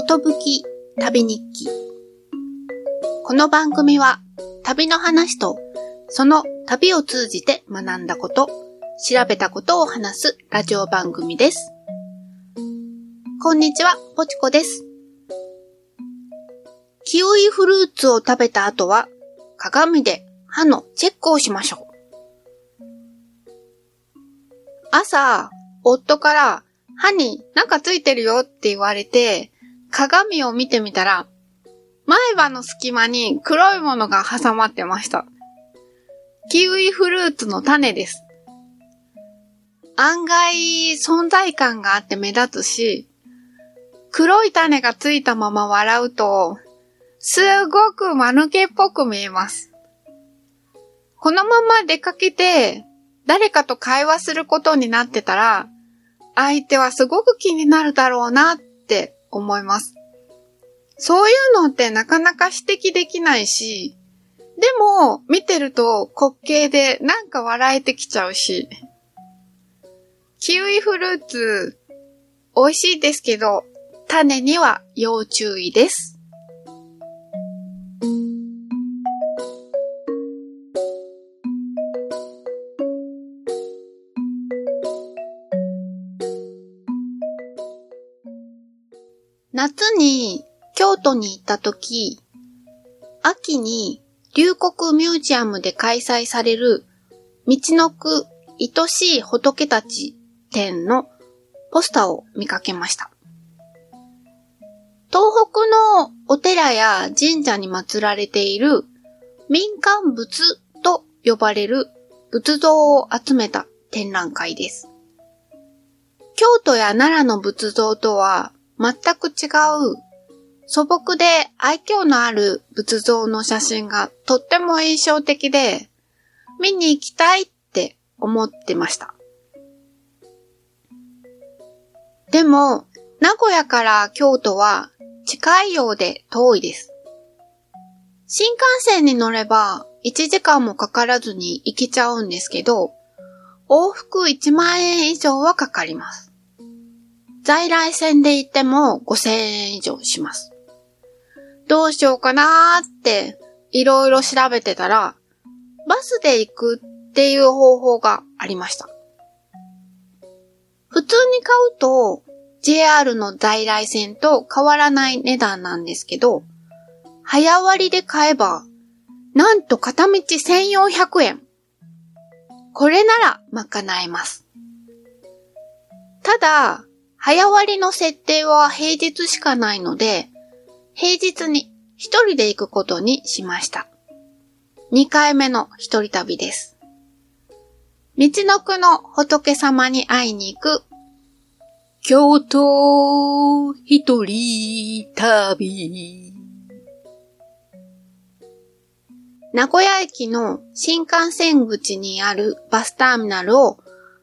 ことぶき旅日記。この番組は旅の話とその旅を通じて学んだこと、調べたことを話すラジオ番組です。こんにちは、ぽちこです。キウイフルーツを食べた後は鏡で歯のチェックをしましょう。朝、夫から歯になんかついてるよって言われて、鏡を見てみたら、前歯の隙間に黒いものが挟まってました。キウイフルーツの種です。案外存在感があって目立つし、黒い種がついたまま笑うと、すごく間抜けっぽく見えます。このまま出かけて、誰かと会話することになってたら、相手はすごく気になるだろうなって思います。そういうのってなかなか指摘できないし、でも見てると滑稽でなんか笑えてきちゃうし。キウイフルーツ美味しいですけど、種には要注意です。夏に京都に行った時、秋に龍谷ミュージアムで開催される道のく愛しい仏たち展のポスターを見かけました。東北のお寺や神社に祀られている民間仏と呼ばれる仏像を集めた展覧会です。京都や奈良の仏像とは全く違う素朴で愛嬌のある仏像の写真がとっても印象的で見に行きたいって思ってました。でも、名古屋から京都は近いようで遠いです。新幹線に乗れば1時間もかからずに行けちゃうんですけど、往復1万円以上はかかります。在来線で行っても5000円以上します。どうしようかなーっていろいろ調べてたら、バスで行くっていう方法がありました。普通に買うと JR の在来線と変わらない値段なんですけど、早割で買えば、なんと片道1400円。これなら賄えます。ただ、早割りの設定は平日しかないので、平日に一人で行くことにしました。2回目の一人旅です。道のくの仏様に会いに行く、京都一人旅。名古屋駅の新幹線口にあるバスターミナルを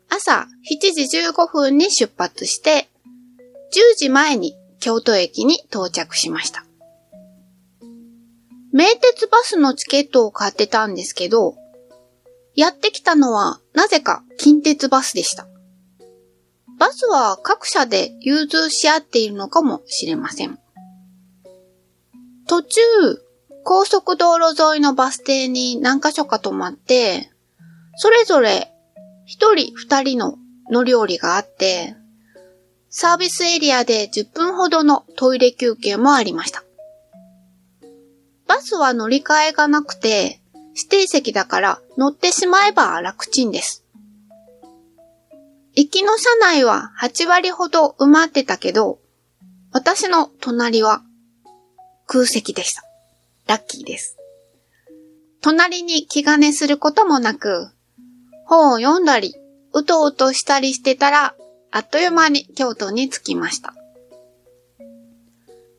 朝7時15分に出発して、10時前に京都駅に到着しました。名鉄バスのチケットを買ってたんですけど、やってきたのはなぜか近鉄バスでした。バスは各社で融通し合っているのかもしれません。途中、高速道路沿いのバス停に何箇所か止まって、それぞれ一人二人の乗り降りがあって、サービスエリアで10分ほどのトイレ休憩もありました。バスは乗り換えがなくて、指定席だから乗ってしまえば楽ちんです。行きの車内は8割ほど埋まってたけど、私の隣は空席でした。ラッキーです。隣に気兼ねすることもなく、本を読んだり、うとうとしたりしてたら、あっという間に京都に着きました。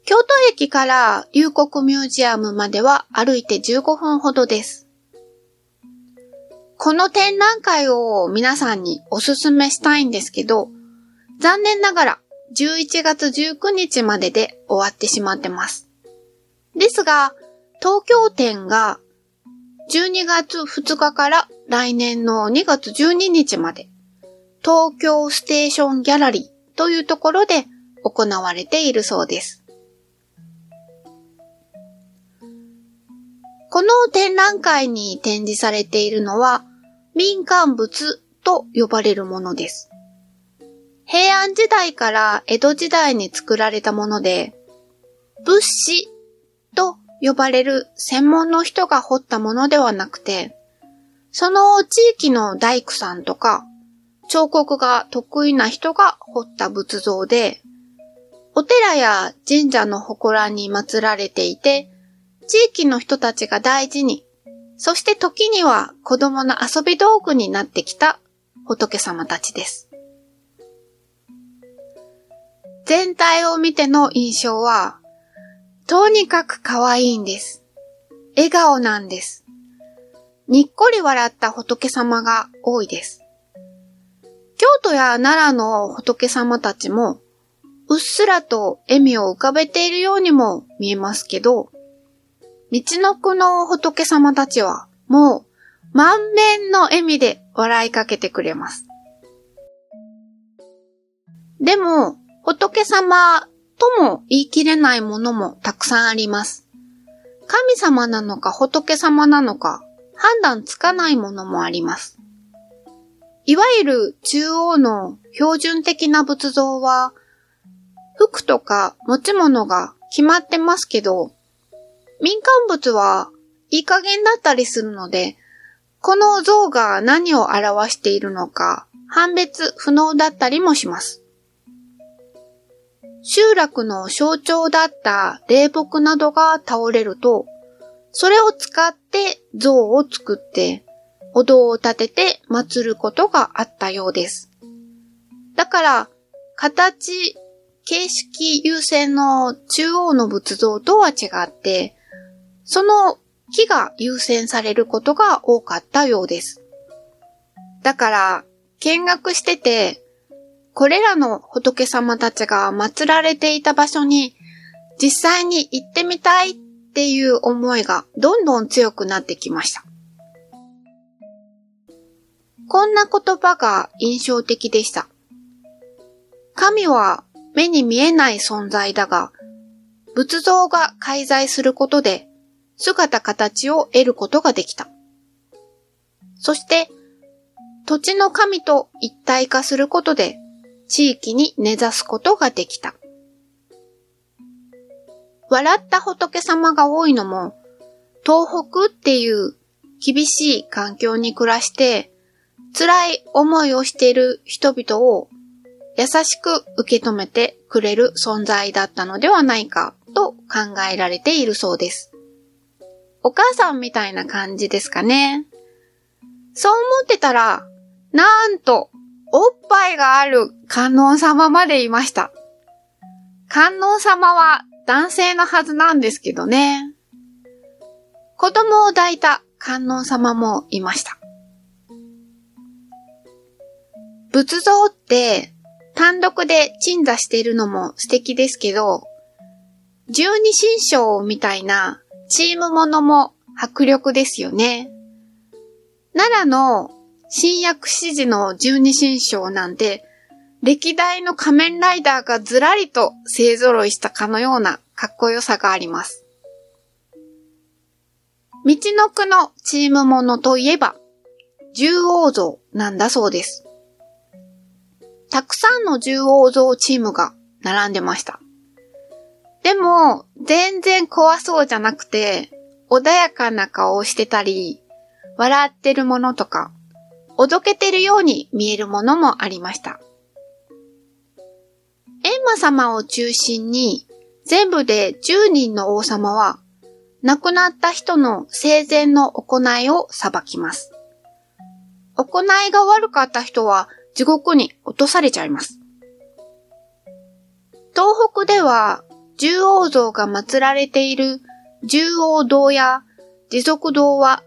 京都駅から龍谷ミュージアムまでは歩いて15分ほどです。この展覧会を皆さんにおすすめしたいんですけど、残念ながら11月19日までで終わってしまってます。ですが、東京展が12月2日から来年の2月12日まで、東京ステーションギャラリーというところで行われているそうです。この展覧会に展示されているのは民間物と呼ばれるものです。平安時代から江戸時代に作られたもので、物資と呼ばれる専門の人が彫ったものではなくて、その地域の大工さんとか、彫刻が得意な人が掘った仏像で、お寺や神社の祠に祀られていて、地域の人たちが大事に、そして時には子供の遊び道具になってきた仏様たちです。全体を見ての印象は、とにかく可愛いんです。笑顔なんです。にっこり笑った仏様が多いです。京都や奈良の仏様たちも、うっすらと笑みを浮かべているようにも見えますけど、道のくの仏様たちはもう満面の笑みで笑いかけてくれます。でも、仏様とも言い切れないものもたくさんあります。神様なのか仏様なのか判断つかないものもあります。いわゆる中央の標準的な仏像は、服とか持ち物が決まってますけど、民間物はいい加減だったりするので、この像が何を表しているのか判別不能だったりもします。集落の象徴だった霊木などが倒れると、それを使って像を作って、お堂を立てて祀ることがあったようです。だから、形、形式優先の中央の仏像とは違って、その木が優先されることが多かったようです。だから、見学してて、これらの仏様たちが祀られていた場所に実際に行ってみたいっっていう思いがどんどん強くなってきました。こんな言葉が印象的でした。神は目に見えない存在だが、仏像が介在することで姿形を得ることができた。そして、土地の神と一体化することで地域に根ざすことができた。笑った仏様が多いのも、東北っていう厳しい環境に暮らして辛い思いをしている人々を優しく受け止めてくれる存在だったのではないかと考えられているそうです。お母さんみたいな感じですかね。そう思ってたら、なんと、おっぱいがある観音様までいました。観音様は男性のはずなんですけどね。子供を抱いた観音様もいました。仏像って単独で鎮座しているのも素敵ですけど、十二神将みたいなチームものも迫力ですよね。奈良の新薬師寺の十二神将なんて、歴代の仮面ライダーがずらりと勢揃いしたかのようなかっこよさがあります。道の区のチームものといえば、獣王像なんだそうです。たくさんの獣王像チームが並んでました。でも、全然怖そうじゃなくて、穏やかな顔をしてたり、笑ってるものとか、おどけてるように見えるものもありました。閻魔様を中心に、全部で10人の王様は、亡くなった人の生前の行いを裁きます。行いが悪かった人は地獄に落とされちゃいます。東北では、獣王像が祀られている獣王堂や持続堂は、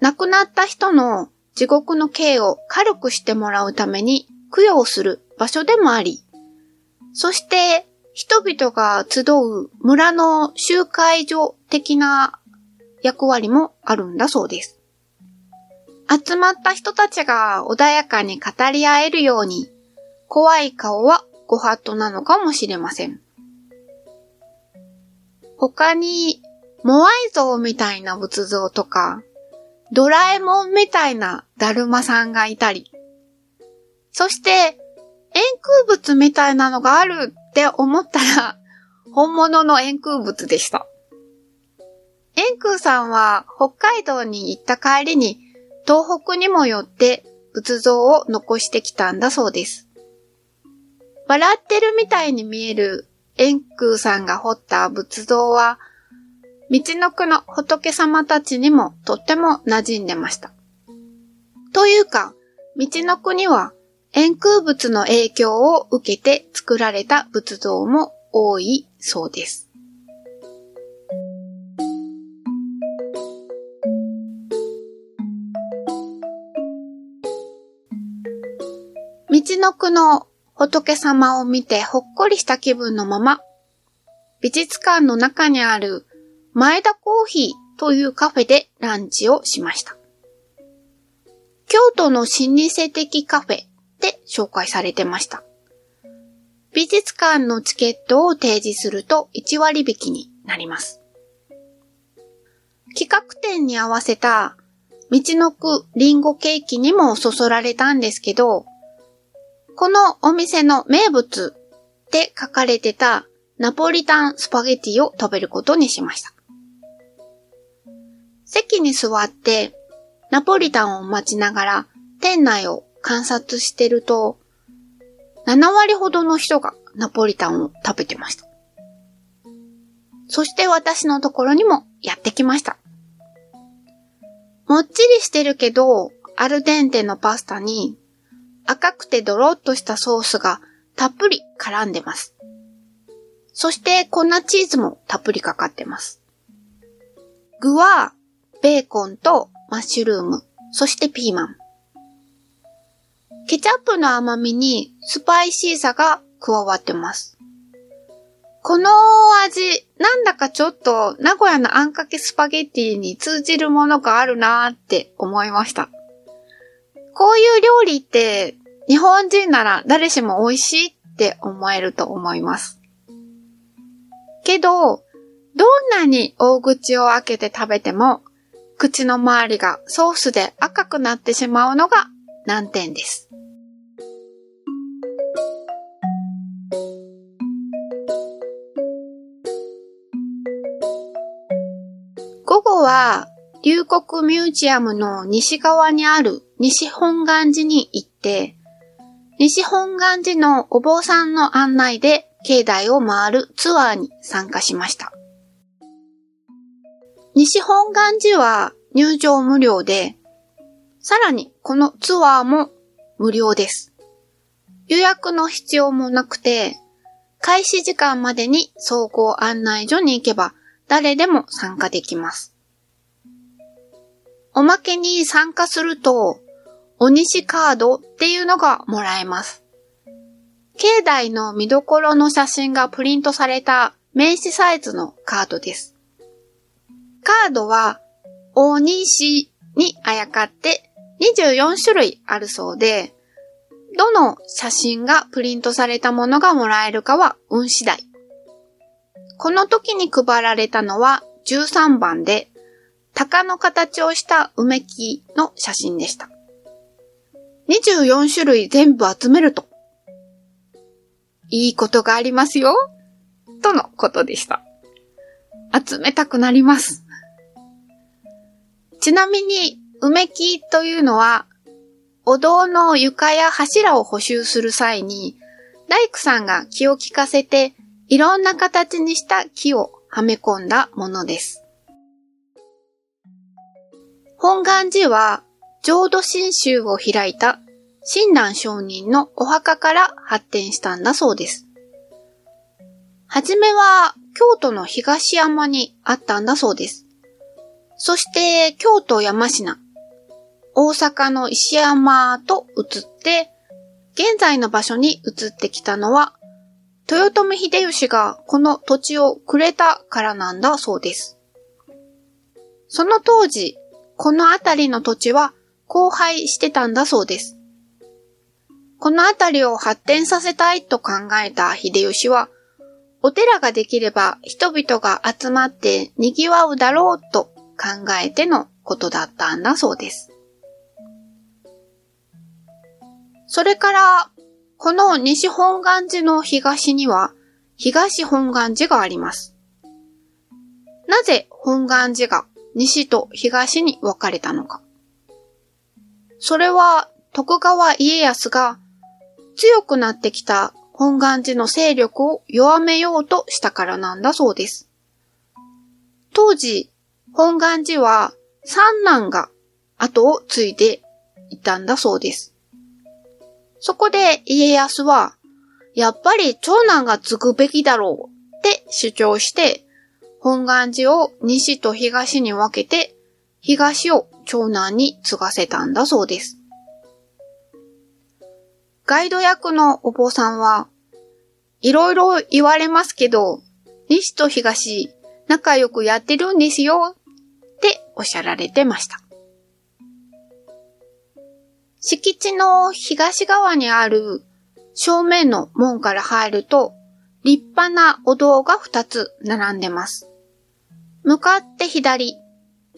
亡くなった人の地獄の刑を軽くしてもらうために供養する場所でもあり、そして人々が集う村の集会所的な役割もあるんだそうです。集まった人たちが穏やかに語り合えるように、怖い顔はご法度なのかもしれません。他に、モアイ像みたいな仏像とか、ドラえもんみたいなだるまさんがいたり、そして、円空物みたいなのがあるって思ったら、本物の円空物でした。円空さんは北海道に行った帰りに東北にもよって仏像を残してきたんだそうです。笑ってるみたいに見える円空さんが彫った仏像は、道のくの仏様たちにもとっても馴染んでました。というか、道のくには円空仏の影響を受けて作られた仏像も多いそうです。道のくの仏様を見てほっこりした気分のまま、美術館の中にある前田コーヒーというカフェでランチをしました。京都の老舗的カフェで紹介されてました。美術館のチケットを提示すると1割引きになります。企画展に合わせた道のくリンゴケーキにもそそられたんですけど、このお店の名物って書かれてたナポリタンスパゲティを食べることにしました。席に座ってナポリタンを待ちながら店内を観察してると、7割ほどの人がナポリタンを食べてました。そして私のところにもやってきました。もっちりしてるけど、アルデンテのパスタに赤くてドロッとしたソースがたっぷり絡んでます。そして粉チーズもたっぷりかかってます。具はベーコンとマッシュルーム、そしてピーマン。ケチャップの甘みにスパイシーさが加わってます。この味、なんだかちょっと名古屋のあんかけスパゲッティに通じるものがあるなーって思いました。こういう料理って日本人なら誰しも美味しいって思えると思います。けど、どんなに大口を開けて食べても、口の周りがソースで赤くなってしまうのが難点です。午後は、龍谷ミュージアムの西側にある西本願寺に行って、西本願寺のお坊さんの案内で境内を回るツアーに参加しました。西本願寺は入場無料で、さらにこのツアーも無料です。予約の必要もなくて、開始時間までに総合案内所に行けば誰でも参加できます。おまけに参加するとお西カードっていうのがもらえます。境内の見どころの写真がプリントされた名刺サイズのカードです。カードは、大西にあやかって24種類あるそうで、どの写真がプリントされたものがもらえるかは運次第。この時に配られたのは13番で、鷹の形をした梅木の写真でした。24種類全部集めると、いいことがありますよ、とのことでした。集めたくなります。ちなみに、梅木というのは、お堂の床や柱を補修する際に、大工さんが気を利かせて、いろんな形にした木をはめ込んだものです。本願寺は浄土真宗を開いた親鸞上人のお墓から発展したんだそうです。はじめは京都の東山にあったんだそうです。そして京都山科、大阪の石山と移って、現在の場所に移ってきたのは、豊臣秀吉がこの土地をくれたからなんだそうです。その当時、この辺りの土地は荒廃してたんだそうです。この辺りを発展させたいと考えた秀吉は、お寺ができれば人々が集まって賑わうだろうと考えてのことだったんだそうです。それから、この西本願寺の東には東本願寺があります。なぜ本願寺が西と東に分かれたのか。それは徳川家康が強くなってきた本願寺の勢力を弱めようとしたからなんだそうです。当時、本願寺は三男が後を継いでいたんだそうです。そこで家康は、やっぱり長男が継ぐべきだろうって主張して、本願寺を西と東に分けて、東を長男に継がせたんだそうです。ガイド役のお坊さんは、いろいろ言われますけど、西と東、仲良くやってるんですよ、っておっしゃられてました。敷地の東側にある正面の門から入ると、立派なお堂が2つ並んでます。向かって左、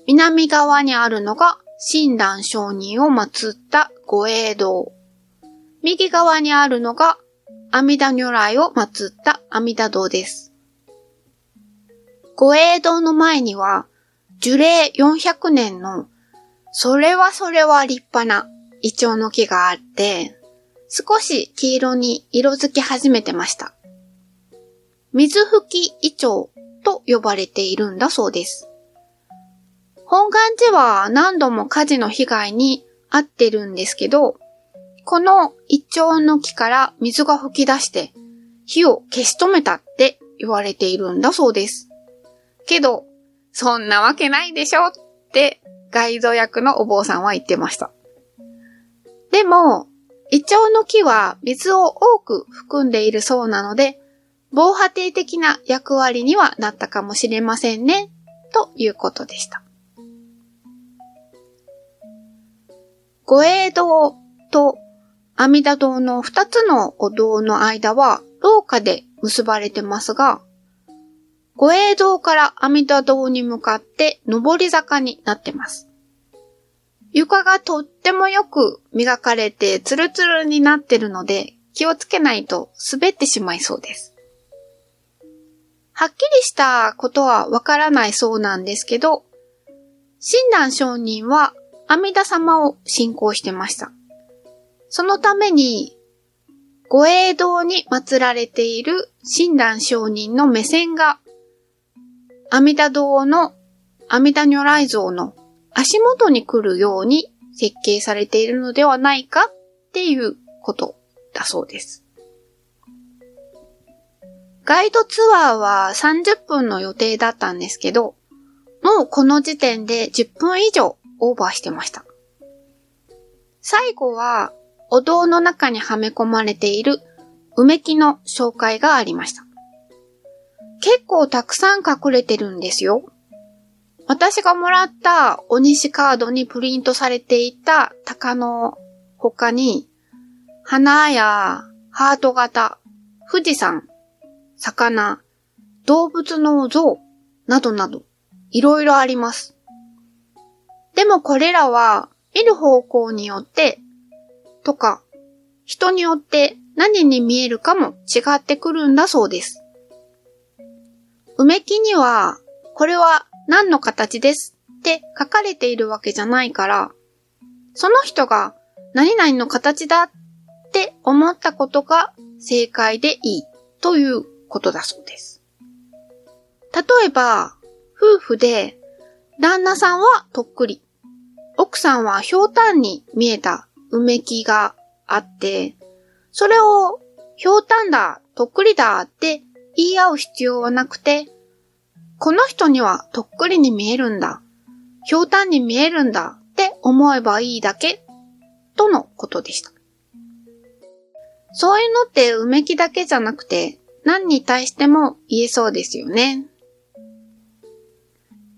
南側にあるのが親鸞上人を祀った御栄堂。右側にあるのが阿弥陀如来を祀った阿弥陀堂です。御栄堂の前には、樹齢400年の、それはそれは立派なイチョウの木があって、少し黄色に色づき始めてました。水吹きイチョウと呼ばれているんだそうです。本願寺は何度も火事の被害に遭ってるんですけど、この一丁の木から水が吹き出して火を消し止めたって言われているんだそうです。けど、そんなわけないでしょってガイド役のお坊さんは言ってました。でも、イチョウの木は水を多く含んでいるそうなので、防波堤的な役割にはなったかもしれませんね、ということでした。御栄堂と阿弥陀堂の二つのお堂の間は廊下で結ばれてますが、御栄堂から阿弥陀堂に向かって上り坂になってます。床がとってもよく磨かれてツルツルになってるので気をつけないと滑ってしまいそうです。はっきりしたことはわからないそうなんですけど、親鸞上人は阿弥陀様を信仰してました。そのために、御栄堂に祀られている親鸞上人の目線が、阿弥陀堂の阿弥陀如来像の足元に来るように設計されているのではないかっていうことだそうです。ガイドツアーは30分の予定だったんですけど、もうこの時点で10分以上オーバーしてました。最後はお堂の中にはめ込まれている梅木の紹介がありました。結構たくさん隠れてるんですよ。私がもらったお西カードにプリントされていた鷹の他に、花やハート型、富士山、魚、動物の像などなど、いろいろあります。でもこれらは見る方向によってとか、人によって何に見えるかも違ってくるんだそうです。梅木には、これは何の形ですって書かれているわけじゃないから、その人が何々の形だって思ったことが正解でいいということだそうです。例えば、夫婦で旦那さんはとっくり、奥さんはひょうたんに見えたうめきがあって、それを、ひょうたんだ、とっくりだって言い合う必要はなくて、この人にはとっくりに見えるんだ、ひょうたんに見えるんだって思えばいいだけ、とのことでした。そういうのってうめきだけじゃなくて、何に対しても言えそうですよね。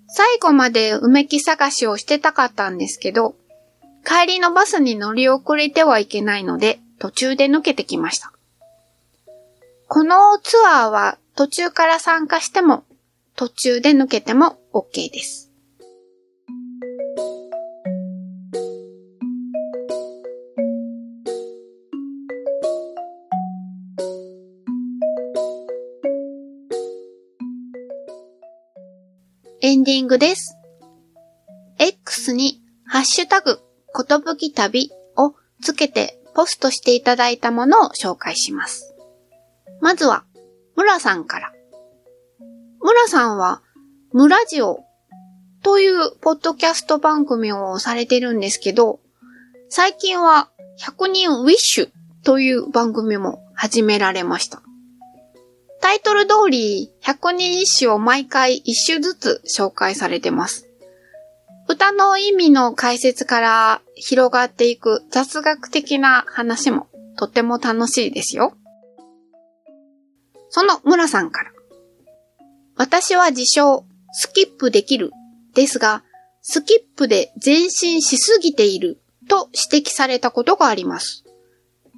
最後までうめき探しをしてたかったんですけど、帰りのバスに乗り遅れてはいけないので、途中で抜けてきました。このツアーは途中から参加しても、途中で抜けても OK です。エンディングです。X にハッシュタグ、ことぶき旅をつけてポストしていただいたものを紹介します。まずは、村さんから。さんは、村ジオというポッドキャスト番組をされてるんですけど、最近は100人ウィッシュという番組も始められました。タイトル通り100人一首を毎回一首ずつ紹介されてます。歌の意味の解説から広がっていく雑学的な話もとっても楽しいですよ。その村さんから。私は自称、スキップできる、ですが、スキップで前進しすぎていると指摘されたことがあります。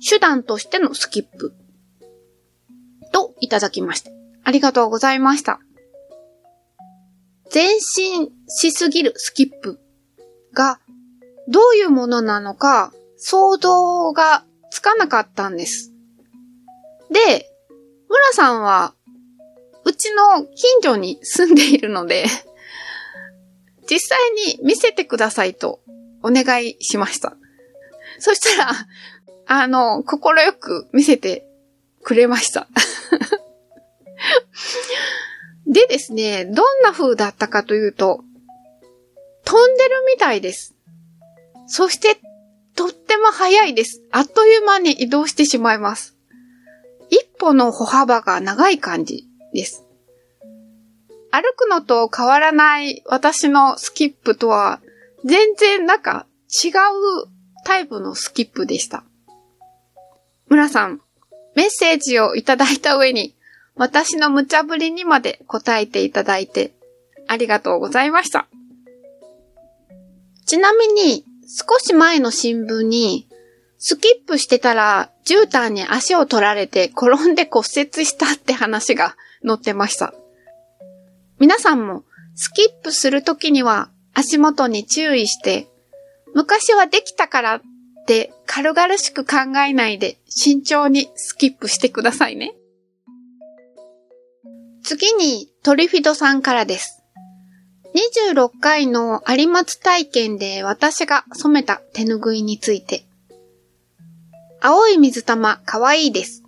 手段としてのスキップ。といただきました。ありがとうございました。前進しすぎるスキップがどういうものなのか想像がつかなかったんです。で、村さんはちの近所に住んでいるので 実際に見せてくださいとお願いしました。そしたら、あの、心よく見せてくれました でですね、どんな風だったかというと、飛んでるみたいです。そして、とっても速いです。あっという間に移動してしまいます。一歩の歩幅が長い感じです。歩くのと変わらない私のスキップとは、全然なんか違うタイプのスキップでした。村さん、メッセージをいただいた上に、私の無茶ぶりにまで答えていただいて、ありがとうございました。ちなみに、少し前の新聞に、スキップしてたら、絨毯に足を取られて転んで骨折したって話が載ってました。皆さんも、スキップするときには足元に注意して、昔はできたからって軽々しく考えないで慎重にスキップしてくださいね。次にトリフィドさんからです。26回の有松体験で私が染めた手ぬぐいについて。青い水玉かわいいです。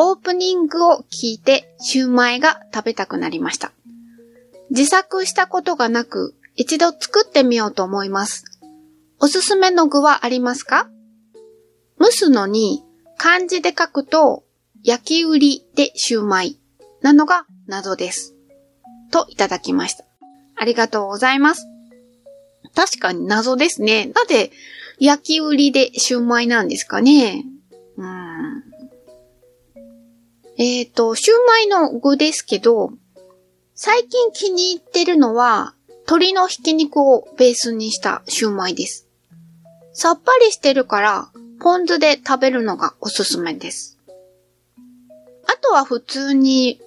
オープニングを聞いてシューマイが食べたくなりました。自作したことがなく一度作ってみようと思います。おすすめの具はありますか？蒸すのに漢字で書くと焼き売りでシューマイなのが謎です。といただきました。ありがとうございます。確かに謎ですね。なぜ焼き売りでシューマイなんですかね？うん。えっ、ー、と、シューマイの具ですけど、最近気に入ってるのは、鶏のひき肉をベースにしたシューマイです。さっぱりしてるから、ポン酢で食べるのがおすすめです。あとは普通に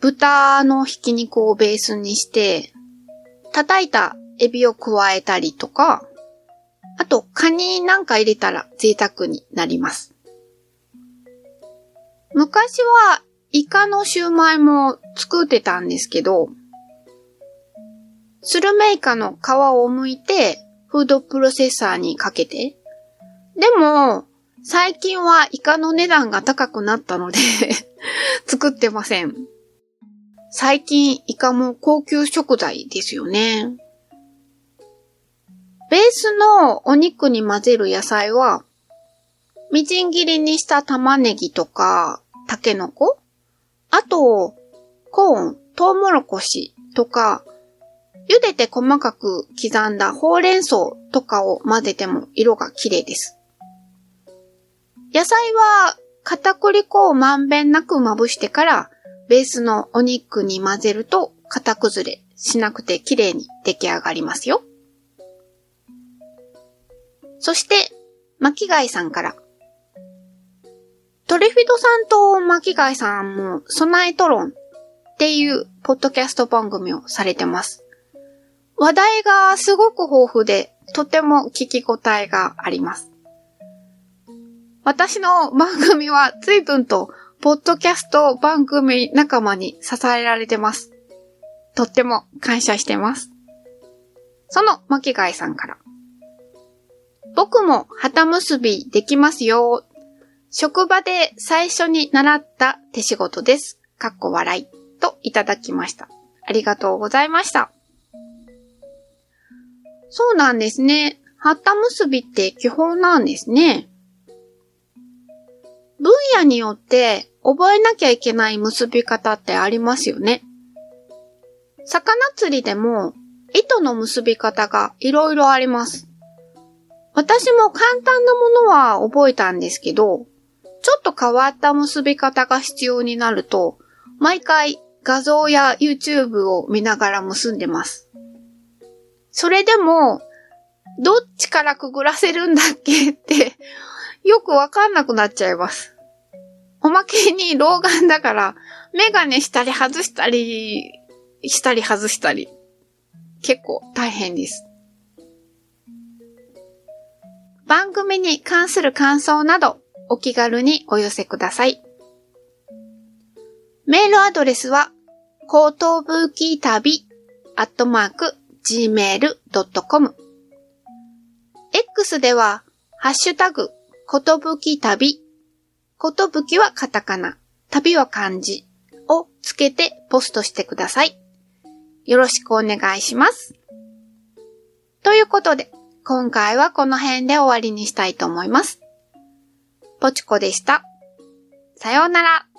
豚のひき肉をベースにして、叩いたエビを加えたりとか、あとカニなんか入れたら贅沢になります。昔はイカのシューマイも作ってたんですけど、スルメイカの皮を剥いてフードプロセッサーにかけて、でも最近はイカの値段が高くなったので 作ってません。最近イカも高級食材ですよね。ベースのお肉に混ぜる野菜は、みじん切りにした玉ねぎとか、タケノコ？あと、コーン、トウモロコシとか、茹でて細かく刻んだほうれん草とかを混ぜても色が綺麗です。野菜は片栗粉をまんべんなくまぶしてからベースのお肉に混ぜると型崩れしなくて綺麗に出来上がりますよ。そして、巻貝さんから。トリフィドさんと巻貝さんも、備えトロンっていうポッドキャスト番組をされてます。話題がすごく豊富で、とても聞き応えがあります。私の番組は随分と、ポッドキャスト番組仲間に支えられてます。とっても感謝してます。その巻貝さんから。僕も旗結びできますよ。職場で最初に習った手仕事です。かっこ笑い。といただきました。ありがとうございました。そうなんですね。旗結びって基本なんですね。分野によって覚えなきゃいけない結び方ってありますよね。魚釣りでも糸の結び方がいろいろあります。私も簡単なものは覚えたんですけど、ちょっと変わった結び方が必要になると、毎回画像や YouTube を見ながら結んでます。それでも、どっちからくぐらせるんだっけってよくわかんなくなっちゃいます。おまけに老眼だから、メガネしたり外したり、したり外したり。結構大変です。番組に関する感想など、お気軽にお寄せください。メールアドレスは、コートブーキー旅、アットマーク、gmail.com。X では、ハッシュタグ、ことぶき旅、ことぶきはカタカナ、旅は漢字をつけてポストしてください。よろしくお願いします。ということで、今回はこの辺で終わりにしたいと思います。ぽちこでした。さようなら。